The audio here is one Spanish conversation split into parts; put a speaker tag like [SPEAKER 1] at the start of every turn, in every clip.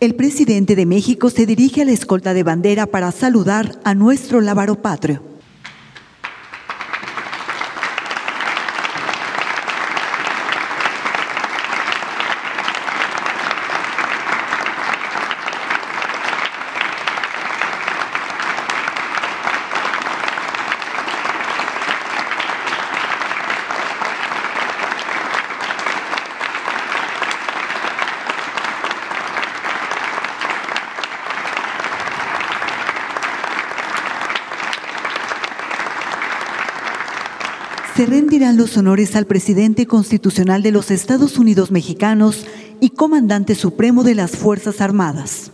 [SPEAKER 1] El presidente de México se dirige a la escolta de bandera para saludar a nuestro lábaro patrio. Se rendirán los honores al presidente constitucional de los Estados Unidos mexicanos y comandante supremo de las Fuerzas Armadas.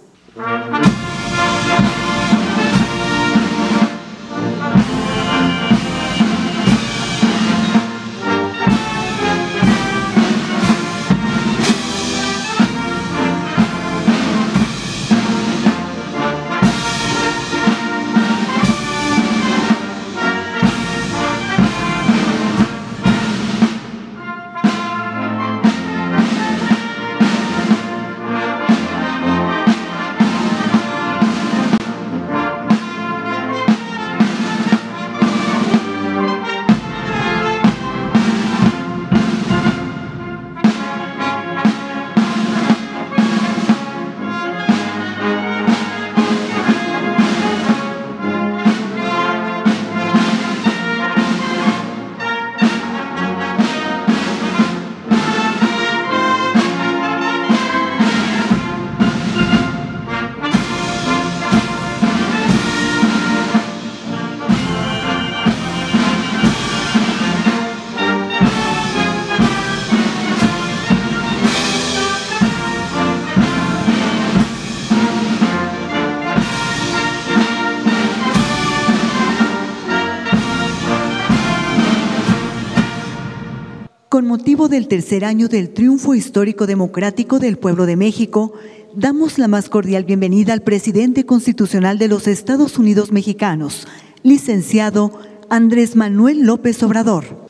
[SPEAKER 1] Del tercer año del triunfo histórico democrático del pueblo de México, damos la más cordial bienvenida al presidente constitucional de los Estados Unidos mexicanos, licenciado Andrés Manuel López Obrador.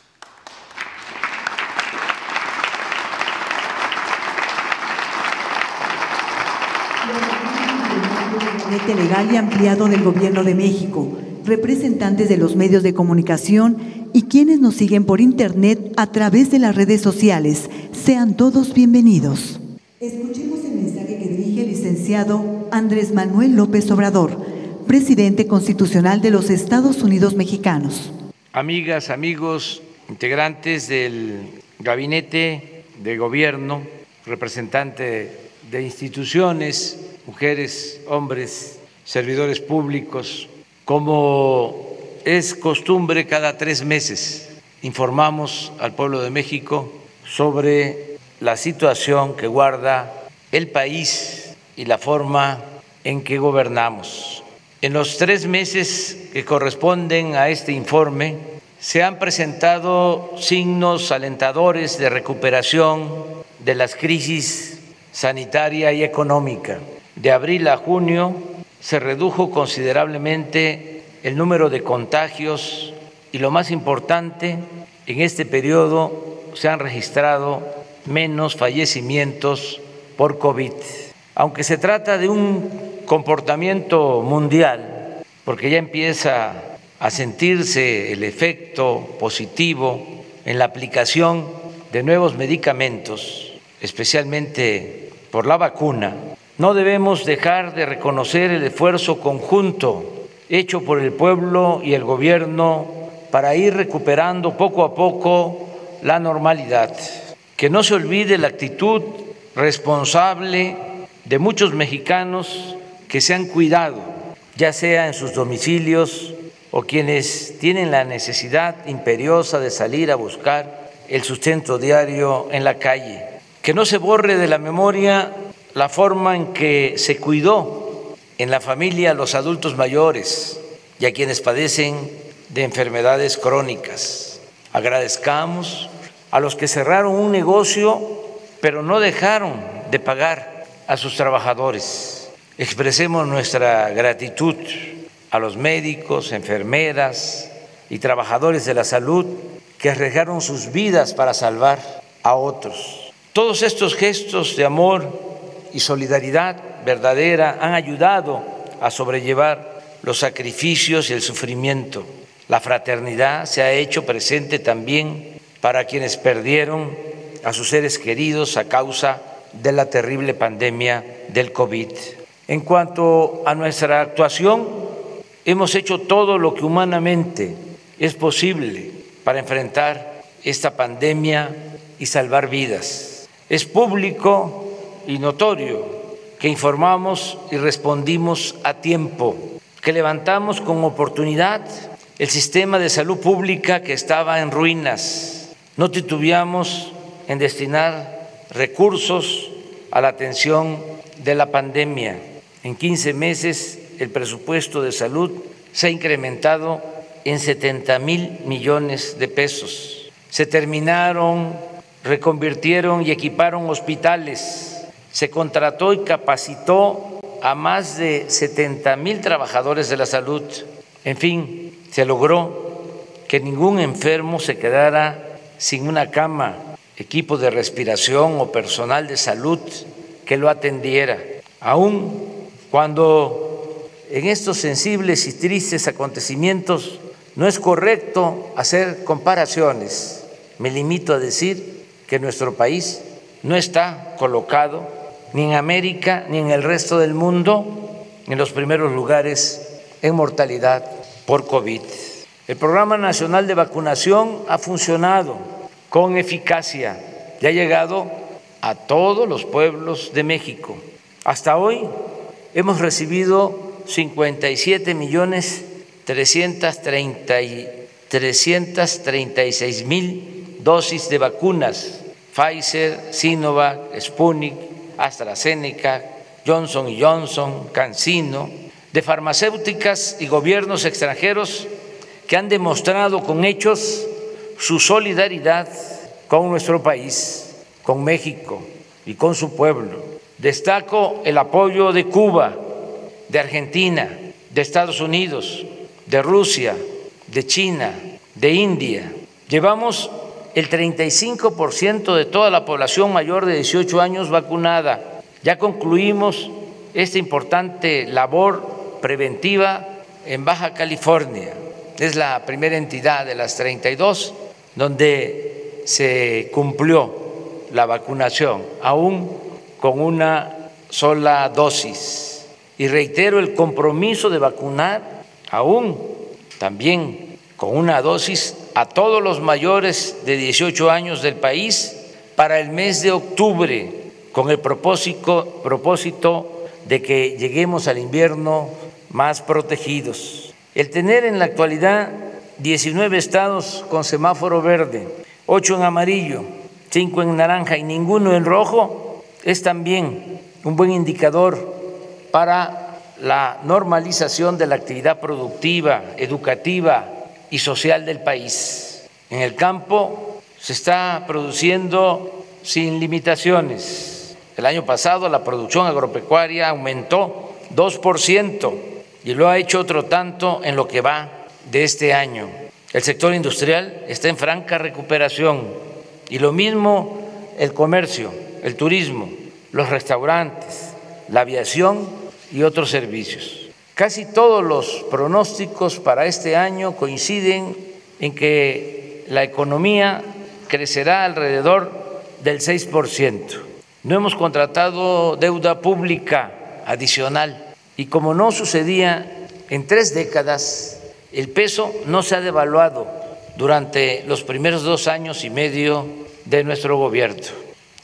[SPEAKER 1] legal y ampliado del Gobierno de México, representantes de los medios de comunicación y quienes nos siguen por Internet a través de las redes sociales. Sean todos bienvenidos. Escuchemos el mensaje que dirige el licenciado Andrés Manuel López Obrador, presidente constitucional de los Estados Unidos mexicanos.
[SPEAKER 2] Amigas, amigos, integrantes del gabinete de gobierno, representante de instituciones, mujeres, hombres, servidores públicos, como es costumbre, cada tres meses informamos al pueblo de México sobre la situación que guarda el país y la forma en que gobernamos. En los tres meses que corresponden a este informe, se han presentado signos alentadores de recuperación de las crisis sanitaria y económica. De abril a junio se redujo considerablemente el número de contagios y lo más importante, en este periodo se han registrado menos fallecimientos por COVID. Aunque se trata de un comportamiento mundial, porque ya empieza a sentirse el efecto positivo en la aplicación de nuevos medicamentos, especialmente por la vacuna, no debemos dejar de reconocer el esfuerzo conjunto hecho por el pueblo y el gobierno para ir recuperando poco a poco la normalidad. Que no se olvide la actitud responsable de muchos mexicanos que se han cuidado, ya sea en sus domicilios o quienes tienen la necesidad imperiosa de salir a buscar el sustento diario en la calle. Que no se borre de la memoria la forma en que se cuidó en la familia a los adultos mayores y a quienes padecen de enfermedades crónicas. Agradezcamos a los que cerraron un negocio pero no dejaron de pagar a sus trabajadores. Expresemos nuestra gratitud a los médicos, enfermeras y trabajadores de la salud que arriesgaron sus vidas para salvar a otros. Todos estos gestos de amor y solidaridad verdadera han ayudado a sobrellevar los sacrificios y el sufrimiento. La fraternidad se ha hecho presente también para quienes perdieron a sus seres queridos a causa de la terrible pandemia del COVID. En cuanto a nuestra actuación, hemos hecho todo lo que humanamente es posible para enfrentar esta pandemia y salvar vidas. Es público y notorio que informamos y respondimos a tiempo, que levantamos con oportunidad el sistema de salud pública que estaba en ruinas. No titubeamos en destinar recursos a la atención de la pandemia. En 15 meses el presupuesto de salud se ha incrementado en 70 mil millones de pesos. Se terminaron, reconvirtieron y equiparon hospitales. Se contrató y capacitó a más de 70 mil trabajadores de la salud. En fin, se logró que ningún enfermo se quedara sin una cama, equipo de respiración o personal de salud que lo atendiera. Aún cuando en estos sensibles y tristes acontecimientos no es correcto hacer comparaciones. Me limito a decir que nuestro país no está colocado ni en América ni en el resto del mundo en los primeros lugares en mortalidad por COVID. El Programa Nacional de Vacunación ha funcionado con eficacia y ha llegado a todos los pueblos de México. Hasta hoy hemos recibido 57 millones 336 mil dosis de vacunas Pfizer, Sinovac, Sputnik, AstraZeneca, Johnson Johnson, CanSino, de farmacéuticas y gobiernos extranjeros que han demostrado con hechos su solidaridad con nuestro país, con México y con su pueblo. Destaco el apoyo de Cuba, de Argentina, de Estados Unidos, de Rusia, de China, de India. Llevamos el 35% de toda la población mayor de 18 años vacunada. Ya concluimos esta importante labor preventiva en Baja California. Es la primera entidad de las 32 donde se cumplió la vacunación, aún con una sola dosis. Y reitero el compromiso de vacunar aún también con una dosis a todos los mayores de 18 años del país para el mes de octubre, con el propósito, propósito de que lleguemos al invierno más protegidos. El tener en la actualidad 19 estados con semáforo verde, 8 en amarillo, 5 en naranja y ninguno en rojo es también un buen indicador para la normalización de la actividad productiva, educativa y social del país. En el campo se está produciendo sin limitaciones. El año pasado la producción agropecuaria aumentó 2% y lo ha hecho otro tanto en lo que va de este año. El sector industrial está en franca recuperación y lo mismo el comercio, el turismo, los restaurantes, la aviación y otros servicios. Casi todos los pronósticos para este año coinciden en que la economía crecerá alrededor del 6%. No hemos contratado deuda pública adicional y como no sucedía en tres décadas, el peso no se ha devaluado durante los primeros dos años y medio de nuestro gobierno.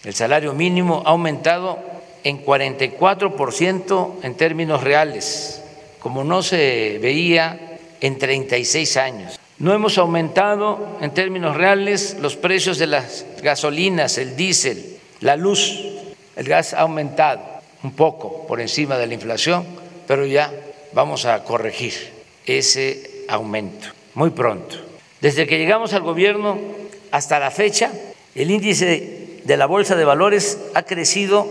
[SPEAKER 2] El salario mínimo ha aumentado en 44% en términos reales, como no se veía en 36 años. No hemos aumentado en términos reales los precios de las gasolinas, el diésel, la luz. El gas ha aumentado un poco por encima de la inflación, pero ya vamos a corregir ese aumento muy pronto. Desde que llegamos al gobierno hasta la fecha, el índice de la Bolsa de Valores ha crecido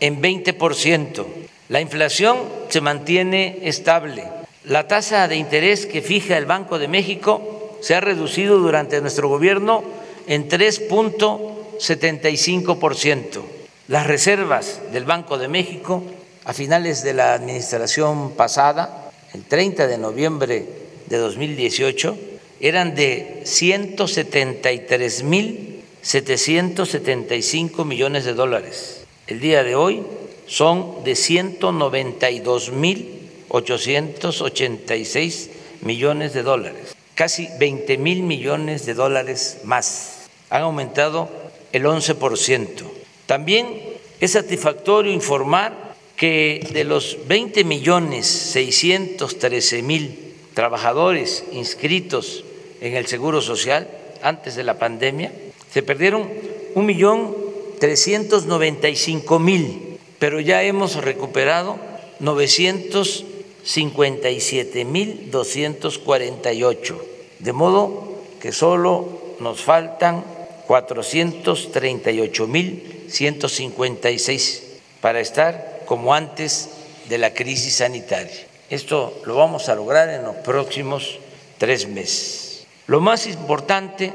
[SPEAKER 2] en 20%. La inflación se mantiene estable. La tasa de interés que fija el Banco de México se ha reducido durante nuestro gobierno en 3.75%. Las reservas del Banco de México a finales de la administración pasada, el 30 de noviembre de 2018, eran de 173.775 millones de dólares. El día de hoy son de 192.886 millones de dólares, casi 20 mil millones de dólares más. Han aumentado el 11%. También es satisfactorio informar que de los 20 millones 613 mil trabajadores inscritos en el Seguro Social antes de la pandemia, se perdieron un millón 395 mil, pero ya hemos recuperado 957 mil 248, de modo que solo nos faltan 438 mil 156 para estar como antes de la crisis sanitaria. Esto lo vamos a lograr en los próximos tres meses. Lo más importante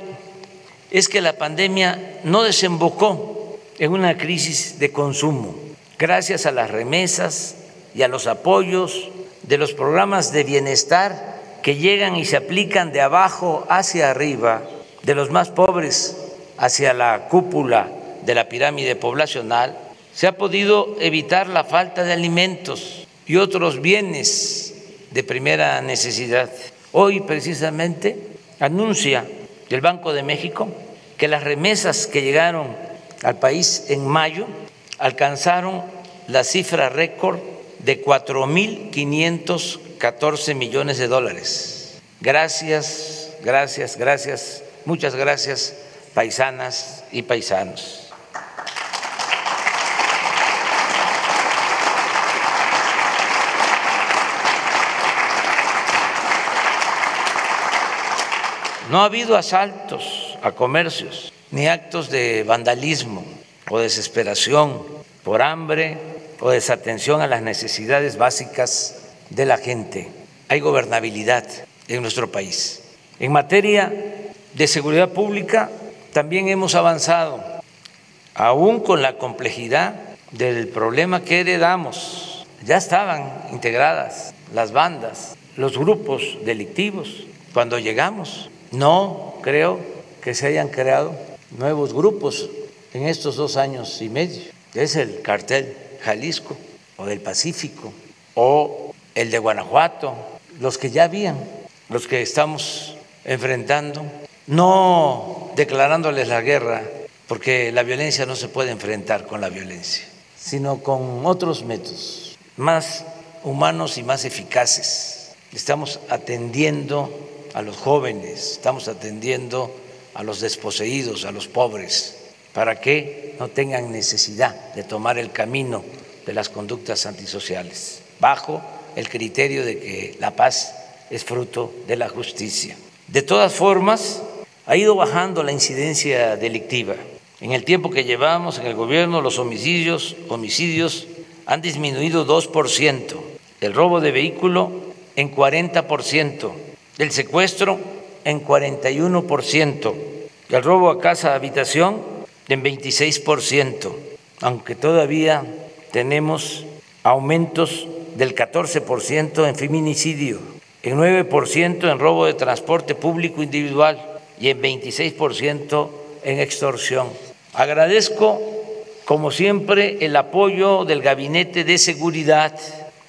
[SPEAKER 2] es que la pandemia no desembocó en una crisis de consumo, gracias a las remesas y a los apoyos de los programas de bienestar que llegan y se aplican de abajo hacia arriba, de los más pobres hacia la cúpula de la pirámide poblacional, se ha podido evitar la falta de alimentos y otros bienes de primera necesidad. Hoy precisamente anuncia el Banco de México que las remesas que llegaron al país en mayo alcanzaron la cifra récord de 4.514 millones de dólares. Gracias, gracias, gracias, muchas gracias paisanas y paisanos. No ha habido asaltos a comercios ni actos de vandalismo o desesperación por hambre o desatención a las necesidades básicas de la gente. Hay gobernabilidad en nuestro país. En materia de seguridad pública, también hemos avanzado, aún con la complejidad del problema que heredamos. Ya estaban integradas las bandas, los grupos delictivos cuando llegamos. No creo que se hayan creado nuevos grupos en estos dos años y medio. Es el cartel Jalisco o del Pacífico o el de Guanajuato, los que ya habían, los que estamos enfrentando no declarándoles la guerra, porque la violencia no se puede enfrentar con la violencia, sino con otros métodos más humanos y más eficaces. Estamos atendiendo a los jóvenes, estamos atendiendo a los desposeídos, a los pobres, para que no tengan necesidad de tomar el camino de las conductas antisociales, bajo el criterio de que la paz es fruto de la justicia. De todas formas, ha ido bajando la incidencia delictiva. En el tiempo que llevamos en el gobierno, los homicidios, homicidios han disminuido 2%, el robo de vehículo en 40%, el secuestro en 41%, el robo a casa habitación en 26%, aunque todavía tenemos aumentos del 14% en feminicidio, en 9% en robo de transporte público individual, y en 26% en extorsión. Agradezco, como siempre, el apoyo del Gabinete de Seguridad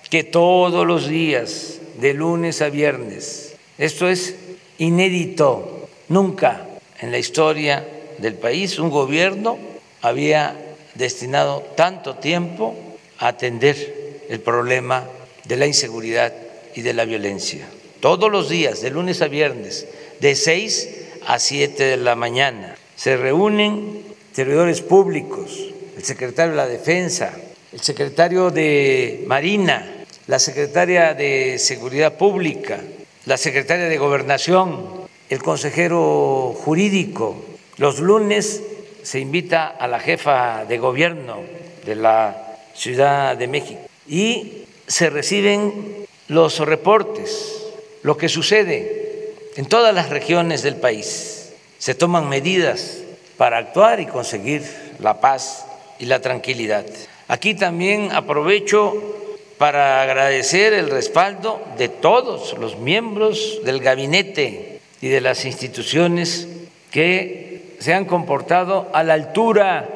[SPEAKER 2] que todos los días, de lunes a viernes, esto es inédito, nunca en la historia del país un gobierno había destinado tanto tiempo a atender el problema de la inseguridad y de la violencia. Todos los días, de lunes a viernes, de seis a 7 de la mañana. Se reúnen servidores públicos, el secretario de la Defensa, el secretario de Marina, la secretaria de Seguridad Pública, la secretaria de Gobernación, el consejero jurídico. Los lunes se invita a la jefa de gobierno de la Ciudad de México y se reciben los reportes, lo que sucede en todas las regiones del país se toman medidas para actuar y conseguir la paz y la tranquilidad. Aquí también aprovecho para agradecer el respaldo de todos los miembros del gabinete y de las instituciones que se han comportado a la altura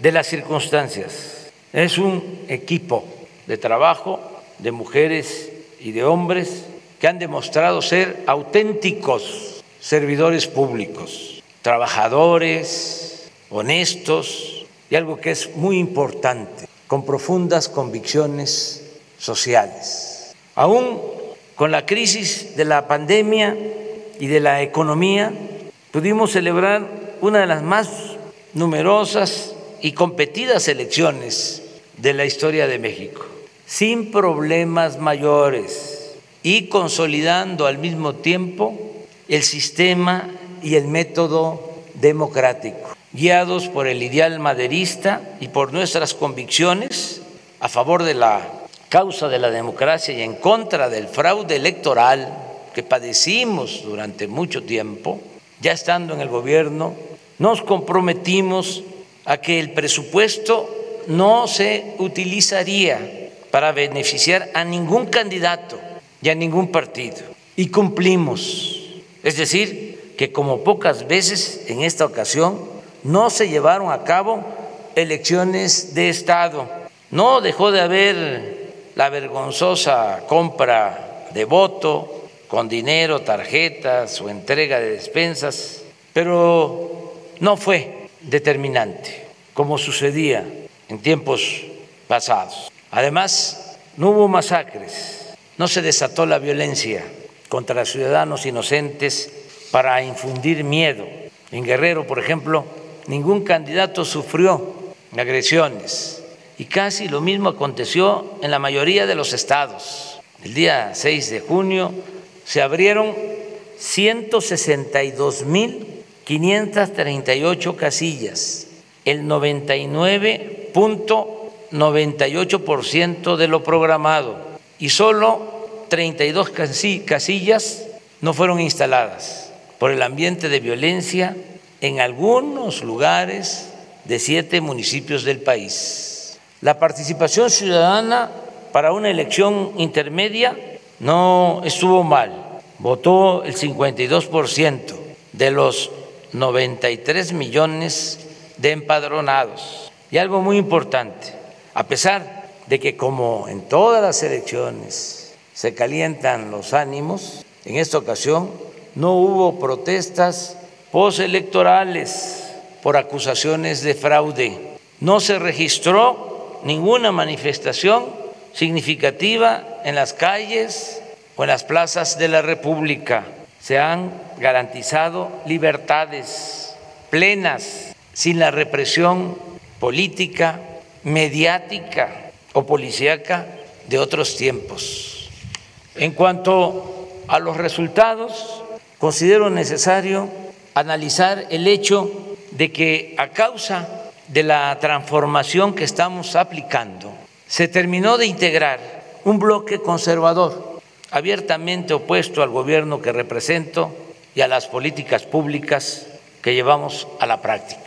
[SPEAKER 2] de las circunstancias. Es un equipo de trabajo de mujeres y de hombres que han demostrado ser auténticos servidores públicos, trabajadores, honestos y algo que es muy importante, con profundas convicciones sociales. Aún con la crisis de la pandemia y de la economía, pudimos celebrar una de las más numerosas y competidas elecciones de la historia de México, sin problemas mayores y consolidando al mismo tiempo el sistema y el método democrático, guiados por el ideal maderista y por nuestras convicciones a favor de la causa de la democracia y en contra del fraude electoral que padecimos durante mucho tiempo, ya estando en el gobierno, nos comprometimos a que el presupuesto no se utilizaría para beneficiar a ningún candidato y a ningún partido. Y cumplimos. Es decir, que como pocas veces en esta ocasión no se llevaron a cabo elecciones de Estado. No dejó de haber la vergonzosa compra de voto con dinero, tarjetas o entrega de despensas, pero no fue determinante, como sucedía en tiempos pasados. Además, no hubo masacres, no se desató la violencia contra ciudadanos inocentes para infundir miedo. En Guerrero, por ejemplo, ningún candidato sufrió agresiones y casi lo mismo aconteció en la mayoría de los estados. El día 6 de junio se abrieron 162 mil 538 casillas, el 99.98% de lo programado y solo 32 casillas no fueron instaladas por el ambiente de violencia en algunos lugares de siete municipios del país. La participación ciudadana para una elección intermedia no estuvo mal, votó el 52% de los 93 millones de empadronados. Y algo muy importante, a pesar de que como en todas las elecciones se calientan los ánimos, en esta ocasión no hubo protestas postelectorales por acusaciones de fraude. No se registró ninguna manifestación significativa en las calles o en las plazas de la República se han garantizado libertades plenas sin la represión política, mediática o policíaca de otros tiempos. En cuanto a los resultados, considero necesario analizar el hecho de que a causa de la transformación que estamos aplicando, se terminó de integrar un bloque conservador abiertamente opuesto al gobierno que represento y a las políticas públicas que llevamos a la práctica.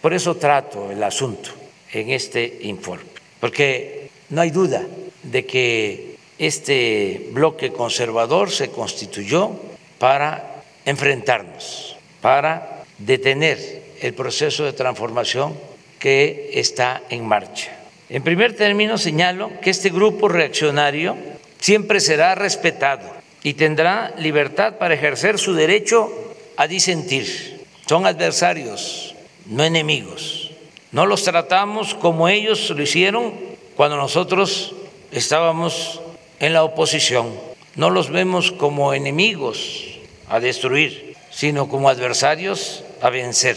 [SPEAKER 2] Por eso trato el asunto en este informe, porque no hay duda de que este bloque conservador se constituyó para enfrentarnos, para detener el proceso de transformación que está en marcha. En primer término, señalo que este grupo reaccionario siempre será respetado y tendrá libertad para ejercer su derecho a disentir. Son adversarios, no enemigos. No los tratamos como ellos lo hicieron cuando nosotros estábamos en la oposición. No los vemos como enemigos a destruir, sino como adversarios a vencer.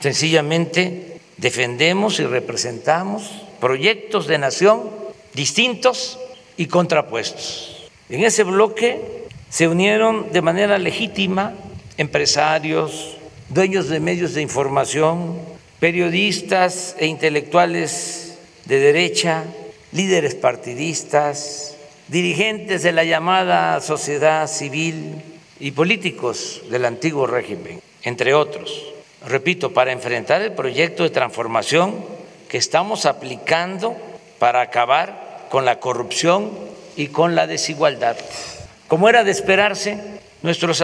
[SPEAKER 2] Sencillamente defendemos y representamos proyectos de nación distintos y contrapuestos. En ese bloque se unieron de manera legítima empresarios, dueños de medios de información, periodistas e intelectuales de derecha, líderes partidistas, dirigentes de la llamada sociedad civil y políticos del antiguo régimen, entre otros. Repito, para enfrentar el proyecto de transformación que estamos aplicando para acabar con la corrupción y con la desigualdad. Como era de esperarse, nuestros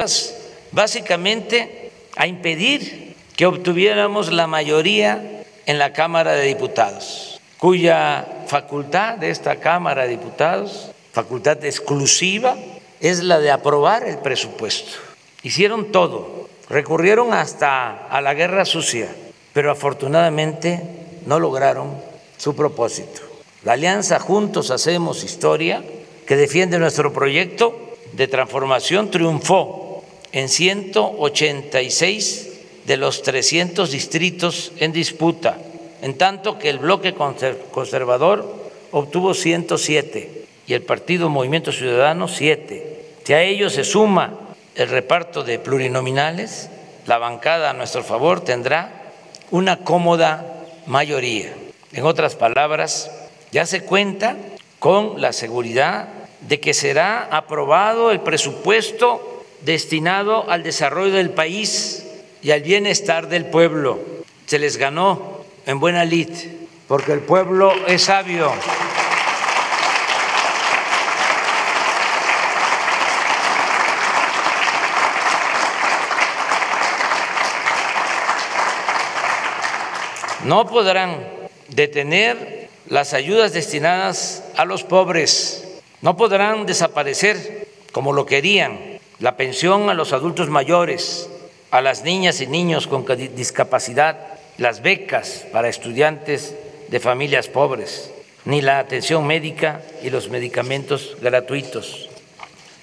[SPEAKER 2] básicamente a impedir que obtuviéramos la mayoría en la Cámara de Diputados, cuya facultad de esta Cámara de Diputados, facultad exclusiva, es la de aprobar el presupuesto. Hicieron todo, recurrieron hasta a la guerra sucia, pero afortunadamente no lograron su propósito. La alianza Juntos Hacemos Historia, que defiende nuestro proyecto de transformación, triunfó en 186 de los 300 distritos en disputa, en tanto que el bloque conservador obtuvo 107 y el Partido Movimiento Ciudadano 7. Si a ello se suma el reparto de plurinominales, la bancada a nuestro favor tendrá una cómoda mayoría. En otras palabras, ya se cuenta con la seguridad de que será aprobado el presupuesto destinado al desarrollo del país y al bienestar del pueblo. Se les ganó en buena lid, porque el pueblo es sabio. No podrán detener las ayudas destinadas a los pobres, no podrán desaparecer como lo querían la pensión a los adultos mayores, a las niñas y niños con discapacidad, las becas para estudiantes de familias pobres, ni la atención médica y los medicamentos gratuitos.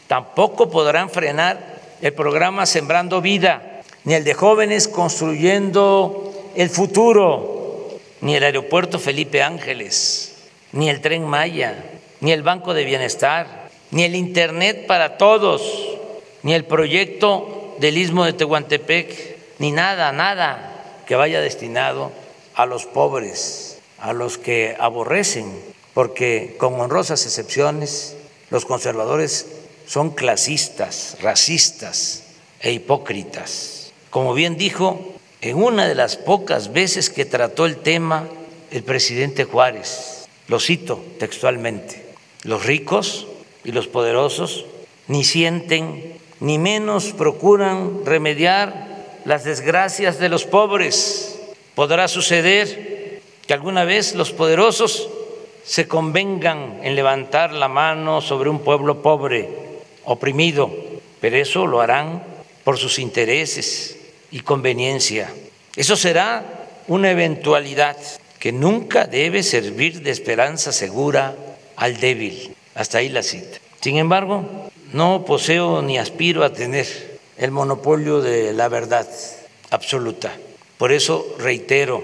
[SPEAKER 2] Tampoco podrán frenar el programa Sembrando Vida, ni el de jóvenes construyendo el futuro, ni el aeropuerto Felipe Ángeles, ni el tren Maya, ni el Banco de Bienestar, ni el Internet para todos, ni el proyecto del istmo de Tehuantepec, ni nada, nada que vaya destinado a los pobres, a los que aborrecen, porque con honrosas excepciones, los conservadores son clasistas, racistas e hipócritas. Como bien dijo, en una de las pocas veces que trató el tema el presidente Juárez, lo cito textualmente, los ricos y los poderosos ni sienten ni menos procuran remediar las desgracias de los pobres. Podrá suceder que alguna vez los poderosos se convengan en levantar la mano sobre un pueblo pobre, oprimido, pero eso lo harán por sus intereses y conveniencia. Eso será una eventualidad que nunca debe servir de esperanza segura al débil. Hasta ahí la cita. Sin embargo, no poseo ni aspiro a tener el monopolio de la verdad absoluta. Por eso reitero,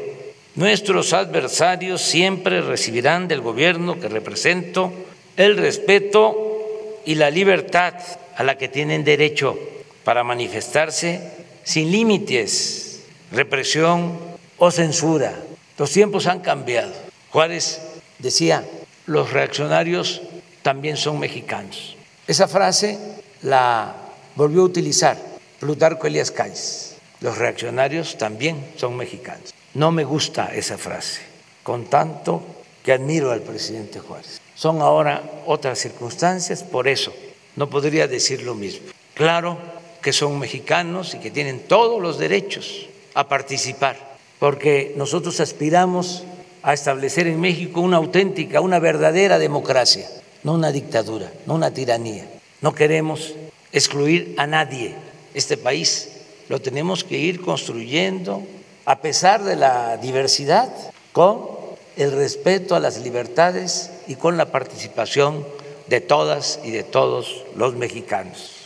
[SPEAKER 2] nuestros adversarios siempre recibirán del gobierno que represento el respeto y la libertad a la que tienen derecho para manifestarse sin límites, represión o censura. Los tiempos han cambiado. Juárez decía, los reaccionarios también son mexicanos. Esa frase la volvió a utilizar Plutarco Elías Calles. Los reaccionarios también son mexicanos. No me gusta esa frase, con tanto que admiro al presidente Juárez. Son ahora otras circunstancias, por eso no podría decir lo mismo. Claro que son mexicanos y que tienen todos los derechos a participar, porque nosotros aspiramos a establecer en México una auténtica, una verdadera democracia no una dictadura, no una tiranía. No queremos excluir a nadie. Este país lo tenemos que ir construyendo a pesar de la diversidad, con el respeto a las libertades y con la participación de todas y de todos los mexicanos.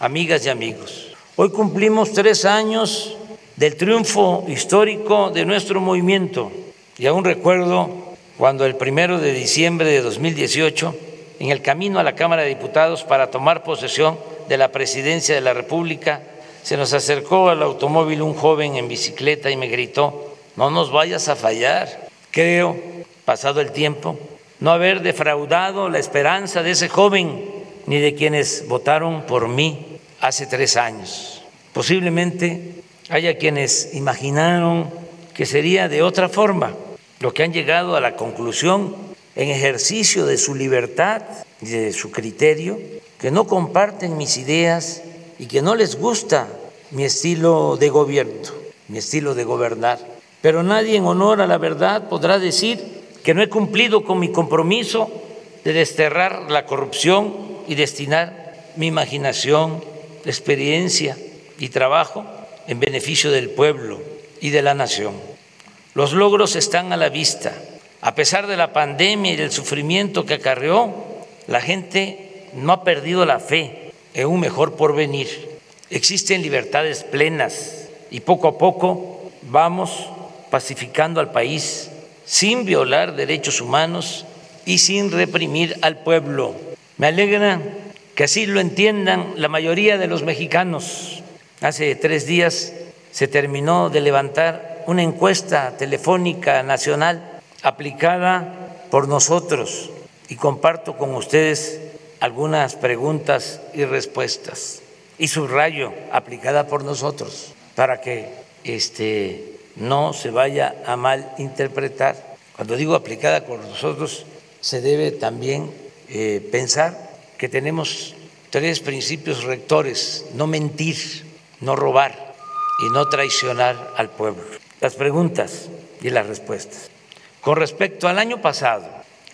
[SPEAKER 2] Amigas y amigos, hoy cumplimos tres años del triunfo histórico de nuestro movimiento. Y aún recuerdo cuando el primero de diciembre de 2018 en el camino a la Cámara de Diputados para tomar posesión de la presidencia de la República, se nos acercó al automóvil un joven en bicicleta y me gritó, no nos vayas a fallar. Creo, pasado el tiempo, no haber defraudado la esperanza de ese joven ni de quienes votaron por mí hace tres años. Posiblemente haya quienes imaginaron que sería de otra forma, lo que han llegado a la conclusión en ejercicio de su libertad y de su criterio, que no comparten mis ideas y que no les gusta mi estilo de gobierno, mi estilo de gobernar. Pero nadie en honor a la verdad podrá decir que no he cumplido con mi compromiso de desterrar la corrupción y destinar mi imaginación, experiencia y trabajo en beneficio del pueblo y de la nación. Los logros están a la vista. A pesar de la pandemia y del sufrimiento que acarreó, la gente no ha perdido la fe en un mejor porvenir. Existen libertades plenas y poco a poco vamos pacificando al país sin violar derechos humanos y sin reprimir al pueblo. Me alegra que así lo entiendan la mayoría de los mexicanos. Hace tres días se terminó de levantar una encuesta telefónica nacional aplicada por nosotros y comparto con ustedes algunas preguntas y respuestas y subrayo aplicada por nosotros para que este no se vaya a mal interpretar. Cuando digo aplicada por nosotros, se debe también eh, pensar que tenemos tres principios rectores, no mentir, no robar y no traicionar al pueblo. Las preguntas y las respuestas. Con respecto al año pasado,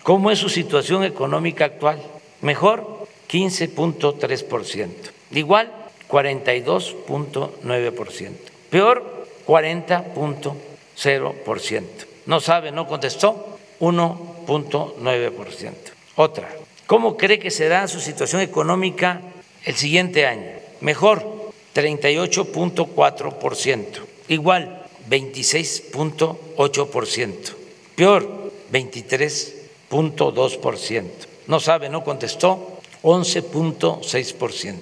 [SPEAKER 2] ¿cómo es su situación económica actual? Mejor, 15.3%. Igual, 42.9%. Peor, 40.0%. No sabe, no contestó, 1.9%. Otra, ¿cómo cree que será su situación económica el siguiente año? Mejor, 38.4%. Igual, 26.8%. Peor, 23.2%. No sabe, no contestó, 11.6%.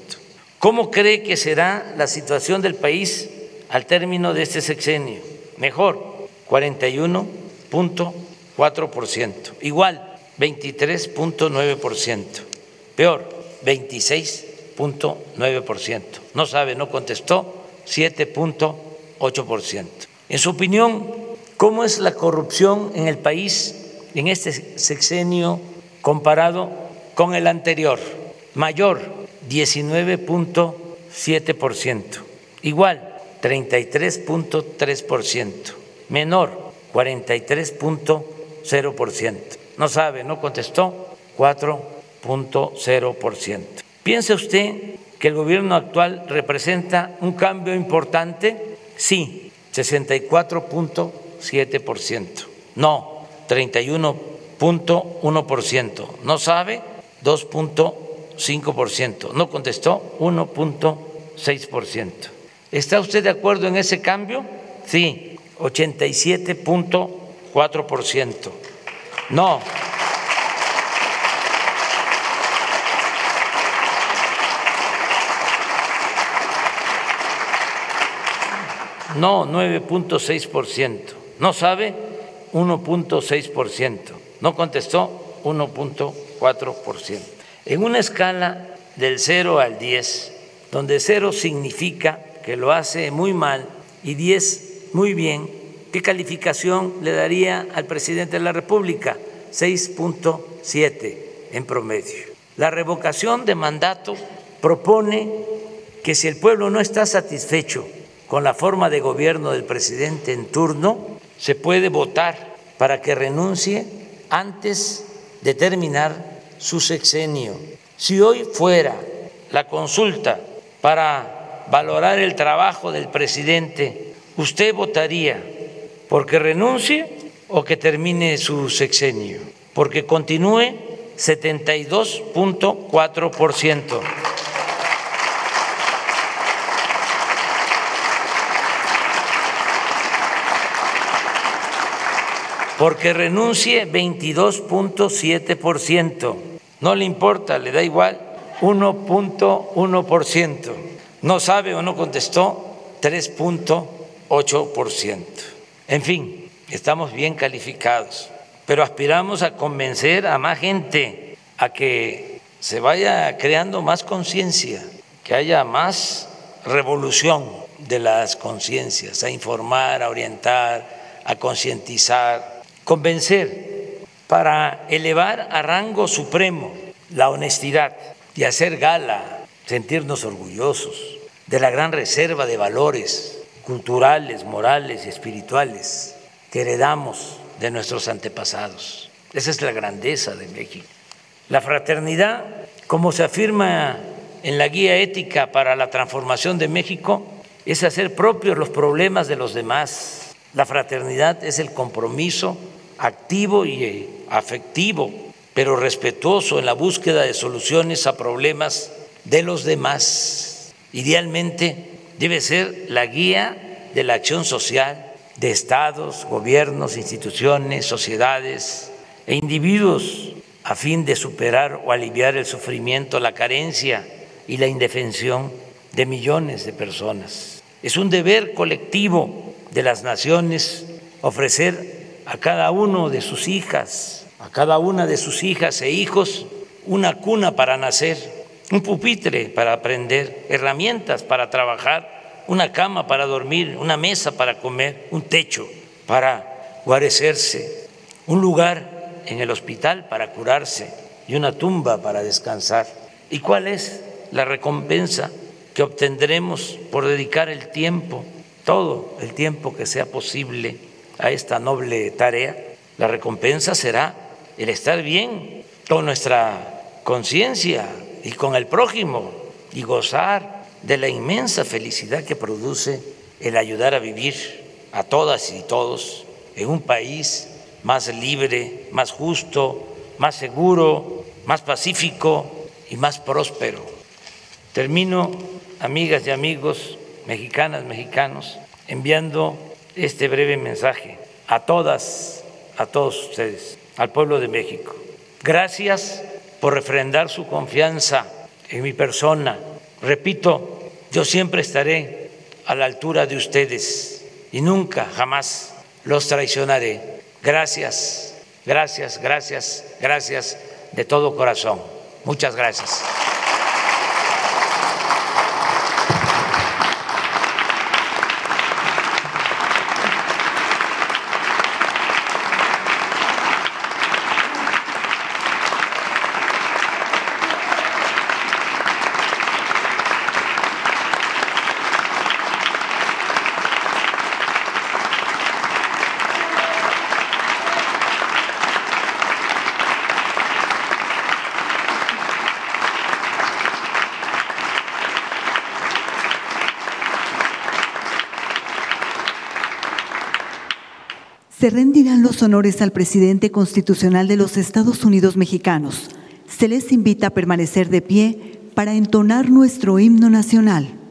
[SPEAKER 2] ¿Cómo cree que será la situación del país al término de este sexenio? Mejor, 41.4%. Igual, 23.9%. Peor, 26.9%. No sabe, no contestó, 7.8%. En su opinión, ¿cómo es la corrupción en el país en este sexenio comparado con el anterior? Mayor, 19.7%, igual 33.3%, menor 43.0%. No sabe, no contestó 4.0%. ¿Piensa usted que el gobierno actual representa un cambio importante? Sí, 64.7%. No, 31.1%. No sabe 2.1%. 5%, no contestó 1.6%. ¿Está usted de acuerdo en ese cambio? Sí, 87.4%. No. No, 9.6%. No sabe, 1.6%. No contestó, 1.4% en una escala del 0 al 10, donde 0 significa que lo hace muy mal y 10 muy bien, ¿qué calificación le daría al presidente de la República? 6.7 en promedio. La revocación de mandato propone que si el pueblo no está satisfecho con la forma de gobierno del presidente en turno, se puede votar para que renuncie antes de terminar su sexenio. Si hoy fuera la consulta para valorar el trabajo del presidente, ¿usted votaría porque renuncie o que termine su sexenio? Porque continúe 72.4%. Porque renuncie 22.7% no le importa, le da igual 1.1%. No sabe o no contestó 3.8%. En fin, estamos bien calificados, pero aspiramos a convencer a más gente a que se vaya creando más conciencia, que haya más revolución de las conciencias, a informar, a orientar, a concientizar, convencer para elevar a rango supremo la honestidad y hacer gala, sentirnos orgullosos de la gran reserva de valores culturales, morales y espirituales que heredamos de nuestros antepasados. Esa es la grandeza de México. La fraternidad, como se afirma en la guía ética para la transformación de México, es hacer propios los problemas de los demás. La fraternidad es el compromiso activo y afectivo, pero respetuoso en la búsqueda de soluciones a problemas de los demás. Idealmente debe ser la guía de la acción social de estados, gobiernos, instituciones, sociedades e individuos a fin de superar o aliviar el sufrimiento, la carencia y la indefensión de millones de personas. Es un deber colectivo de las naciones ofrecer a cada uno de sus hijas, a cada una de sus hijas e hijos, una cuna para nacer, un pupitre para aprender, herramientas para trabajar, una cama para dormir, una mesa para comer, un techo para guarecerse, un lugar en el hospital para curarse y una tumba para descansar. ¿Y cuál es la recompensa que obtendremos por dedicar el tiempo, todo el tiempo que sea posible a esta noble tarea? La recompensa será el estar bien con nuestra conciencia y con el prójimo y gozar de la inmensa felicidad que produce el ayudar a vivir a todas y todos en un país más libre, más justo, más seguro, más pacífico y más próspero. Termino, amigas y amigos, mexicanas, mexicanos, enviando este breve mensaje a todas, a todos ustedes, al pueblo de México. Gracias por refrendar su confianza en mi persona. Repito, yo siempre estaré a la altura de ustedes y nunca, jamás los traicionaré. Gracias, gracias, gracias, gracias de todo corazón. Muchas gracias.
[SPEAKER 1] Se rendirán los honores al presidente constitucional de los Estados Unidos mexicanos. Se les invita a permanecer de pie para entonar nuestro himno nacional.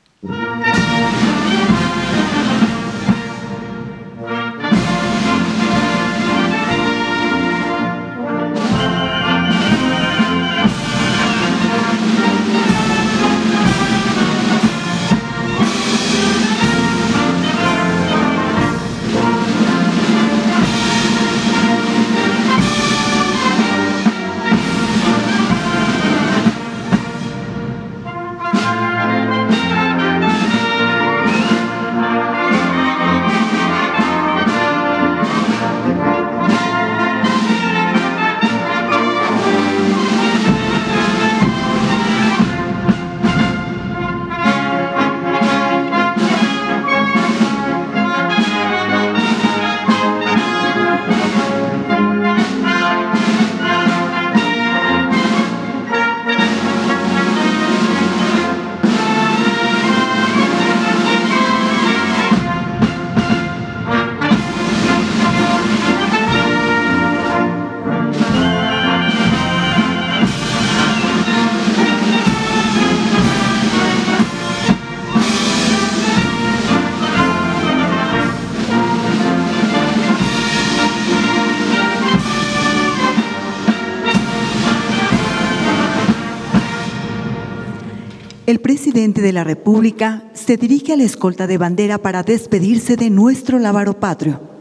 [SPEAKER 1] De la República se dirige a la escolta de bandera para despedirse de nuestro lábaro patrio.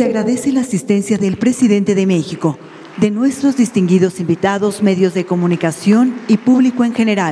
[SPEAKER 1] Se agradece la asistencia del presidente de México, de nuestros distinguidos invitados, medios de comunicación y público en general.